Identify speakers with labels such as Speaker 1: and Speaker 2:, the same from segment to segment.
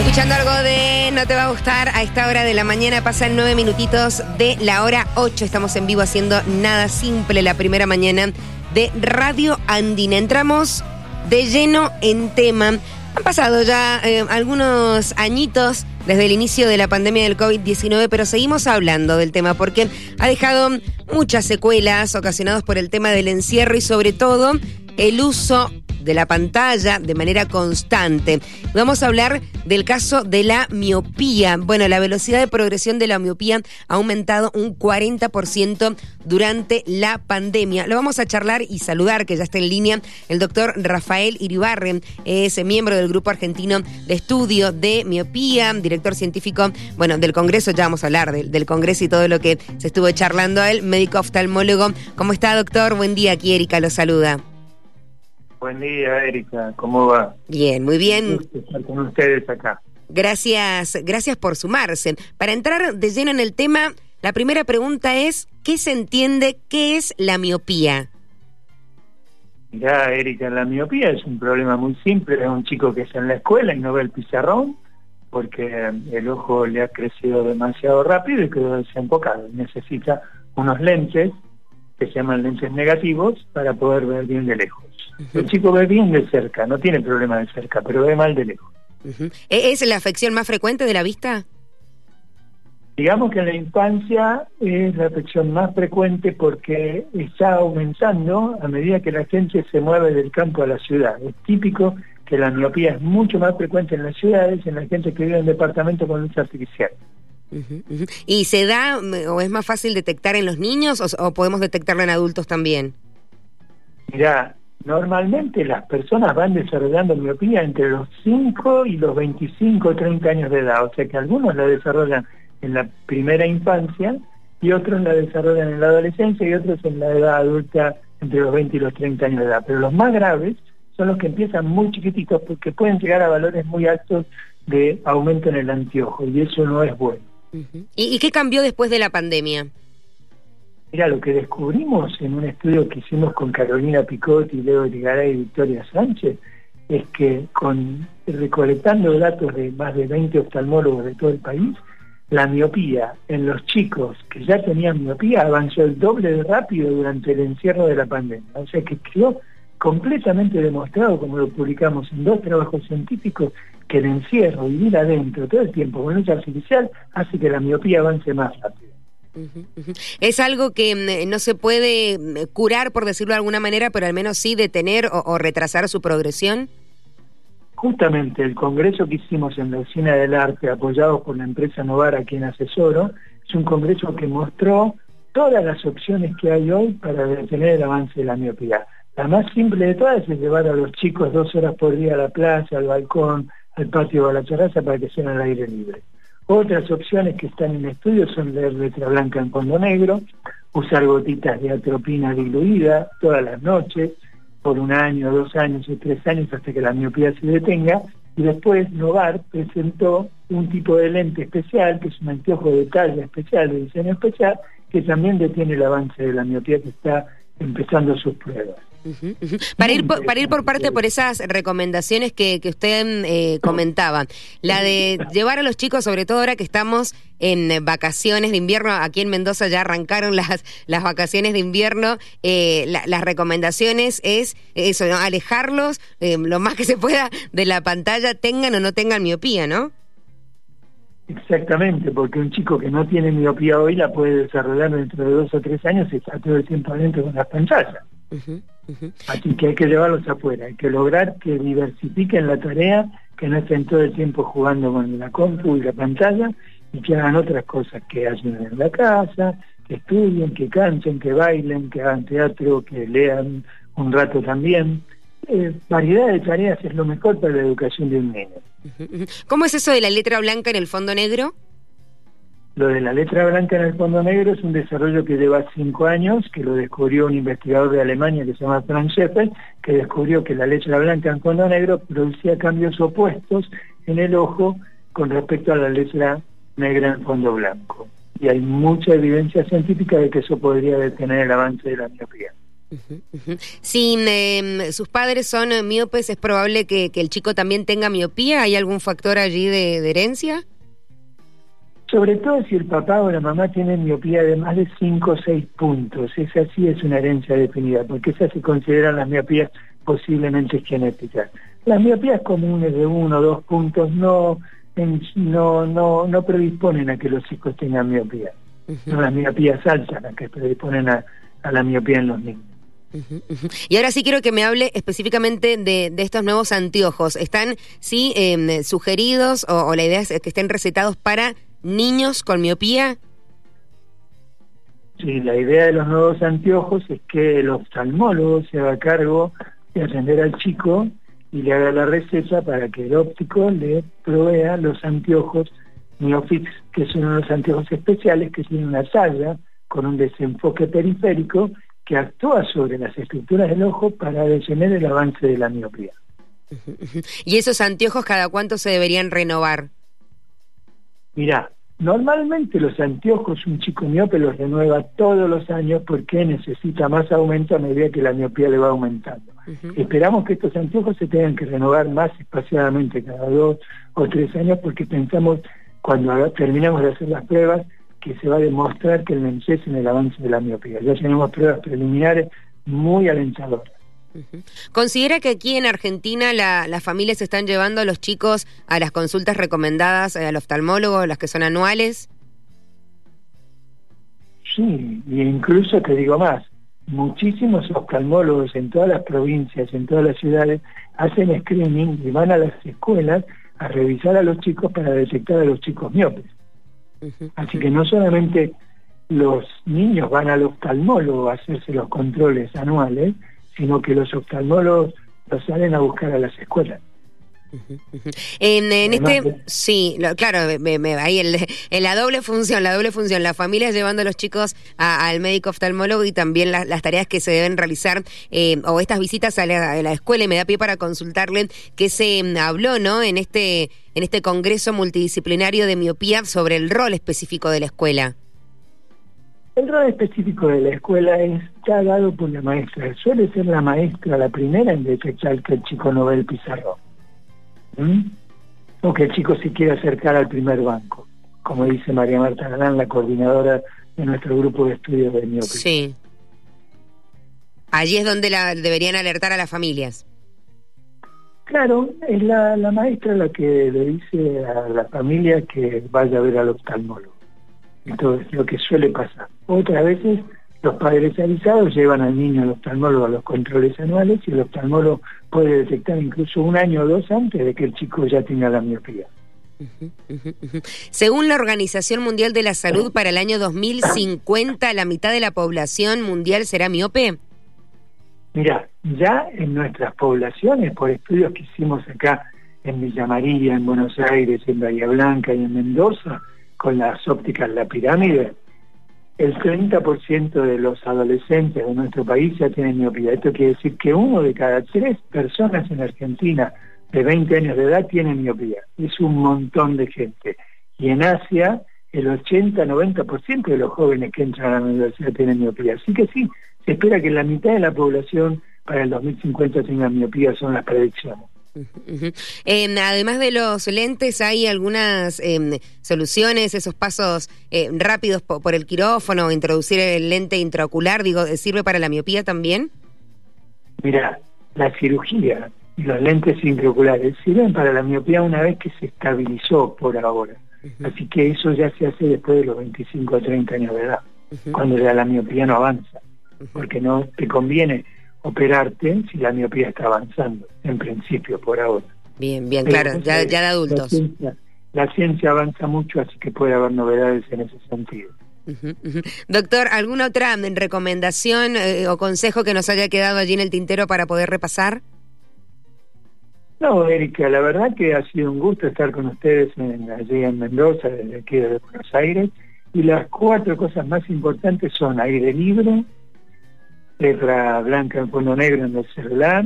Speaker 1: Escuchando algo de No te va a gustar a esta hora de la mañana, pasan nueve minutitos de la hora 8. Estamos en vivo haciendo nada simple la primera mañana de Radio Andina. Entramos de lleno en tema. Han pasado ya eh, algunos añitos desde el inicio de la pandemia del COVID-19, pero seguimos hablando del tema porque ha dejado muchas secuelas ocasionadas por el tema del encierro y sobre todo el uso de la pantalla de manera constante. Vamos a hablar del caso de la miopía. Bueno, la velocidad de progresión de la miopía ha aumentado un 40% durante la pandemia. Lo vamos a charlar y saludar, que ya está en línea, el doctor Rafael Iribarren, es miembro del Grupo Argentino de Estudio de Miopía, director científico, bueno, del Congreso, ya vamos a hablar del, del Congreso y todo lo que se estuvo charlando a él, médico oftalmólogo. ¿Cómo está, doctor? Buen día, aquí Erika lo saluda.
Speaker 2: Buen día, Erika. ¿Cómo va?
Speaker 1: Bien, muy bien.
Speaker 2: estar con ustedes acá.
Speaker 1: Gracias, gracias por sumarse. Para entrar de lleno en el tema, la primera pregunta es, ¿qué se entiende qué es la miopía?
Speaker 2: Ya, Erika, la miopía es un problema muy simple. Es un chico que está en la escuela y no ve el pizarrón porque el ojo le ha crecido demasiado rápido y quedó desenfocado. Necesita unos lentes que se llaman lentes negativos para poder ver bien de lejos. El chico ve bien de cerca, no tiene problema de cerca, pero ve mal de lejos.
Speaker 1: ¿E-, ¿Es la afección más frecuente de la vista?
Speaker 2: Digamos que en la infancia es la afección más frecuente porque está aumentando a medida que la gente se mueve del campo a la ciudad. Es típico que la miopía es mucho más frecuente en las ciudades, en la gente que vive en departamentos con luz artificial.
Speaker 1: ¿Y se da o es más fácil detectar en los niños o, o podemos detectarlo en adultos también?
Speaker 2: Mira, Normalmente las personas van desarrollando miopía entre los 5 y los 25 o 30 años de edad, o sea que algunos la desarrollan en la primera infancia y otros la desarrollan en la adolescencia y otros en la edad adulta entre los 20 y los 30 años de edad. Pero los más graves son los que empiezan muy chiquititos porque pueden llegar a valores muy altos de aumento en el anteojo y eso no es bueno.
Speaker 1: ¿Y qué cambió después de la pandemia?
Speaker 2: Mira, lo que descubrimos en un estudio que hicimos con Carolina Picotti, Leo Ligaray y Victoria Sánchez, es que con recolectando datos de más de 20 oftalmólogos de todo el país, la miopía en los chicos que ya tenían miopía avanzó el doble de rápido durante el encierro de la pandemia. O sea que quedó completamente demostrado, como lo publicamos en dos trabajos científicos, que el encierro, vivir adentro todo el tiempo con luz artificial, hace que la miopía avance más rápido.
Speaker 1: Es algo que mm, no se puede mm, curar, por decirlo de alguna manera, pero al menos sí detener o, retrasar su progresión.
Speaker 2: Justamente el congreso que hicimos en la Oficina del Arte, apoyado por la empresa Novara, a quien asesoro, es un congreso que mostró todas las opciones que hay hoy para detener el avance de la miopía. La más simple de todas es llevar a los chicos dos horas por día a la plaza, al balcón, al patio o a la terraza para que sean al aire libre. Otras opciones que están en estudio son leer letra blanca en fondo negro, usar gotitas de atropina diluida todas las noches, por un año, dos años o tres años hasta que la miopía se detenga, y después Novar presentó un tipo de lente especial, que es un anteojo de talla especial, de diseño especial, que también detiene el avance de la miopía que está empezando sus pruebas.
Speaker 1: Para ir, por, para ir por parte por esas recomendaciones que, que usted eh, comentaba, la de llevar a los chicos, sobre todo ahora que estamos en vacaciones de invierno, aquí en Mendoza ya arrancaron las, las vacaciones de invierno, eh, las recomendaciones es eso, alejarlos eh, lo más que se pueda de la pantalla, tengan o no tengan miopía, ¿no?
Speaker 2: Exactamente, porque un chico que no tiene miopía hoy la puede desarrollar dentro de dos o tres años y está todo el tiempo adentro con las pantallas. Así que hay que llevarlos afuera, hay que lograr que diversifiquen la tarea, que no estén todo el tiempo jugando con la compu y la pantalla y que hagan otras cosas, que ayuden en la casa, que estudien, que canten, que bailen, que hagan teatro, que lean un rato también. Eh, variedad de tareas es lo mejor para la educación de un niño.
Speaker 1: ¿Cómo es eso de la letra blanca en el fondo negro?
Speaker 2: Lo de la letra blanca en el fondo negro es un desarrollo que lleva cinco años, que lo descubrió un investigador de Alemania que se llama Franz Scheffel, que descubrió que la letra blanca en fondo negro producía cambios opuestos en el ojo con respecto a la letra negra en fondo blanco. Y hay mucha evidencia científica de que eso podría detener el avance de la miopía.
Speaker 1: Si em, sus padres son miopes, ¿es probable que, el chico también tenga miopía? ¿Hay algún factor allí de, herencia?
Speaker 2: Sobre todo si el papá o la mamá tienen miopía de más de 5 o 6 puntos. Esa sí es una herencia definida, porque esas se consideran las miopías posiblemente genéticas. Las miopías comunes de 1 o 2 puntos no, no, no, no predisponen a que los hijos tengan miopía. Son las miopías altas las que predisponen a la miopía en los niños.
Speaker 1: Y ahora sí quiero que me hable específicamente de, estos nuevos anteojos. ¿Están, sí, em, sugeridos o, la idea es que estén recetados para niños con miopía?
Speaker 2: Sí, la idea de los nuevos anteojos es que el oftalmólogo se haga cargo de atender al chico y le haga la receta para que el óptico le provea los anteojos Miofix, que son unos anteojos especiales que tienen una talla con un desenfoque periférico que actúa sobre las estructuras del ojo para detener el avance de la miopía.
Speaker 1: ¿Y esos anteojos cada cuánto se deberían renovar?
Speaker 2: Mira, normalmente los anteojos un chico miope los renueva todos los años porque necesita más aumento a medida que la miopía le va aumentando. Esperamos que estos anteojos se tengan que renovar más espaciadamente cada dos o tres años porque pensamos cuando terminamos de hacer las pruebas que se va a demostrar que el MENCES en el avance de la miopía. Ya tenemos pruebas preliminares muy alentadoras.
Speaker 1: ¿Considera que aquí en Argentina las familias están llevando a los chicos a las consultas recomendadas al oftalmólogo, las que son anuales?
Speaker 2: Sí, e incluso te digo más, muchísimos oftalmólogos en todas las provincias, en todas las ciudades, hacen screening y van a las escuelas a revisar a los chicos para detectar a los chicos miopes. Así que no solamente los niños van al oftalmólogo a hacerse los controles anuales, sino que los oftalmólogos los salen a buscar a las escuelas.
Speaker 1: En, este, sí, claro, ahí el, en la doble función, la doble función, la familia llevando a los chicos al médico oftalmólogo y también las tareas que se deben realizar eh, o estas visitas a la, a la, escuela y me da pie para consultarle que se mm, habló, ¿no? En este en este congreso multidisciplinario de miopía sobre el rol específico de la escuela.
Speaker 2: El rol específico de la escuela está dado por la maestra. Suele ser la maestra la primera en detectar que el chico no ve el pizarrón. ¿Mm? O que el chico se quiere acercar al primer banco, como dice María Marta Galán, la coordinadora de nuestro grupo de estudios de miopía.
Speaker 1: Sí. Allí es donde la, deberían alertar a las familias.
Speaker 2: Claro, es la, maestra la que le dice a la familia que vaya a ver al oftalmólogo. Entonces, lo que suele pasar. Otras veces los padres avisados llevan al niño al oftalmólogo a los controles anuales y el oftalmólogo puede detectar incluso un año o dos antes de que el chico ya tenga la miopía.
Speaker 1: Según la Organización Mundial de la Salud, para el año 2050 la mitad de la población mundial será miope.
Speaker 2: Mira, ya en nuestras poblaciones, por estudios que hicimos acá en Villa María, en Buenos Aires, en Bahía Blanca y en Mendoza, con las ópticas La Pirámide, el 30% de los adolescentes de nuestro país ya tienen miopía. Esto quiere decir que uno de cada tres personas en Argentina de 20 años de edad tiene miopía. Es un montón de gente. Y en Asia, el 80-90% de los jóvenes que entran a la universidad tienen miopía. Así que sí, se espera que la mitad de la población para el 2050 tenga miopía, son las predicciones.
Speaker 1: Además de los lentes, ¿hay algunas em, soluciones, esos pasos eh, rápidos por, el quirófano, introducir el lente intraocular, digo, ¿sirve para la miopía también?
Speaker 2: Mira, la cirugía y los lentes intraoculares sirven para la miopía una vez que se estabilizó por ahora. Así que eso ya se hace después de los 25 o 30 años de edad, cuando ya la miopía no avanza porque no te conviene operarte si la miopía está avanzando, en principio, por ahora.
Speaker 1: Bien, bien, claro, ya, ya de adultos.
Speaker 2: La ciencia, avanza mucho, así que puede haber novedades en ese sentido.
Speaker 1: Doctor, ¿alguna otra recomendación eh, o consejo que nos haya quedado allí en el tintero para poder repasar?
Speaker 2: No, Erika, la verdad que ha sido un gusto estar con ustedes allí en Mendoza, desde aquí de Buenos Aires, y las cuatro cosas más importantes son aire libre, letra blanca en fondo negro en el celular,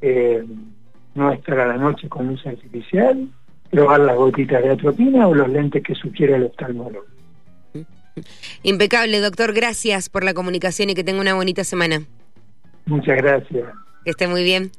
Speaker 2: eh, no estar a la noche con luz artificial, probar las gotitas de atropina o los lentes que sugiere el oftalmólogo.
Speaker 1: Impecable, doctor. Gracias por la comunicación y que tenga una bonita semana.
Speaker 2: Muchas gracias.
Speaker 1: Que esté muy bien.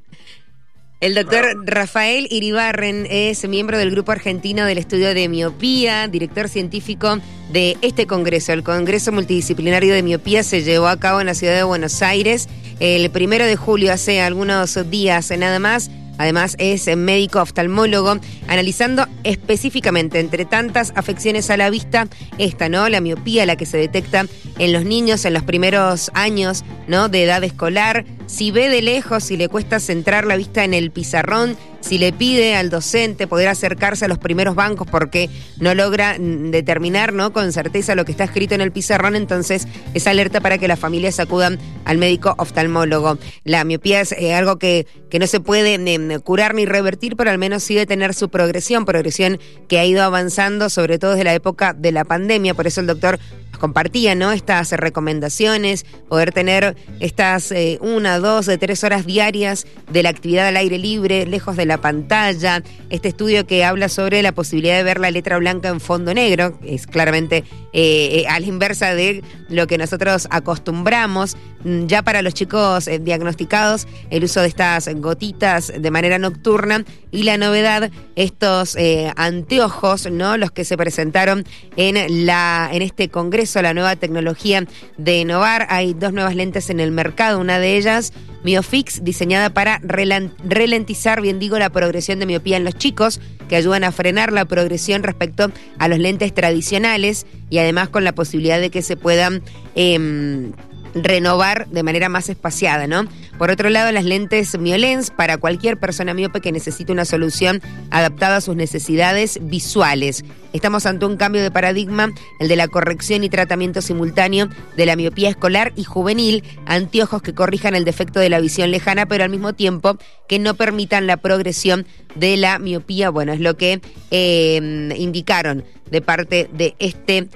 Speaker 1: El doctor Rafael Iribarren es miembro del Grupo Argentino del Estudio de Miopía, director científico de este congreso. El Congreso Multidisciplinario de Miopía se llevó a cabo en la ciudad de Buenos Aires el primero de julio, hace algunos días nada más. Además es médico oftalmólogo, analizando específicamente entre tantas afecciones a la vista, esta, ¿no? La miopía, la que se detecta en los niños en los primeros años, ¿no? De edad escolar. Si ve de lejos, si le cuesta centrar la vista en el pizarrón, si le pide al docente poder acercarse a los primeros bancos porque no logra mm, determinar ¿no? con certeza lo que está escrito en el pizarrón, entonces es alerta para que las familias acudan al médico oftalmólogo. La miopía es eh, algo que, que no se puede curar ni revertir, pero al menos sí tener su progresión, progresión que ha ido avanzando, sobre todo desde la época de la pandemia. Por eso el doctor compartía ¿no? estas recomendaciones, poder tener estas eh, una, dos, de tres horas diarias de la actividad al aire libre, lejos de la pantalla. Este estudio que habla sobre la posibilidad de ver la letra blanca en fondo negro, es claramente eh, a la inversa de lo que nosotros acostumbramos. Mm, ya para los chicos eh, diagnosticados, el uso de estas gotitas de manera nocturna y la novedad, estos anteojos, ¿no? Los que se presentaron en, la, en este congreso la nueva tecnología de Novar. Hay dos nuevas lentes en el mercado, una de ellas Miofix, diseñada para ralentizar, bien digo, la progresión de miopía en los chicos, que ayudan a frenar la progresión respecto a los lentes tradicionales y además con la posibilidad de que se puedan... Em, renovar de manera más espaciada, ¿no? Por otro lado, las lentes Miolens para cualquier persona miope que necesite una solución adaptada a sus necesidades visuales. Estamos ante un cambio de paradigma, el de la corrección y tratamiento simultáneo de la miopía escolar y juvenil, anteojos que corrijan el defecto de la visión lejana, pero al mismo tiempo que no permitan la progresión de la miopía. Bueno, es lo que eh, indicaron de parte de este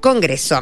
Speaker 1: Congreso.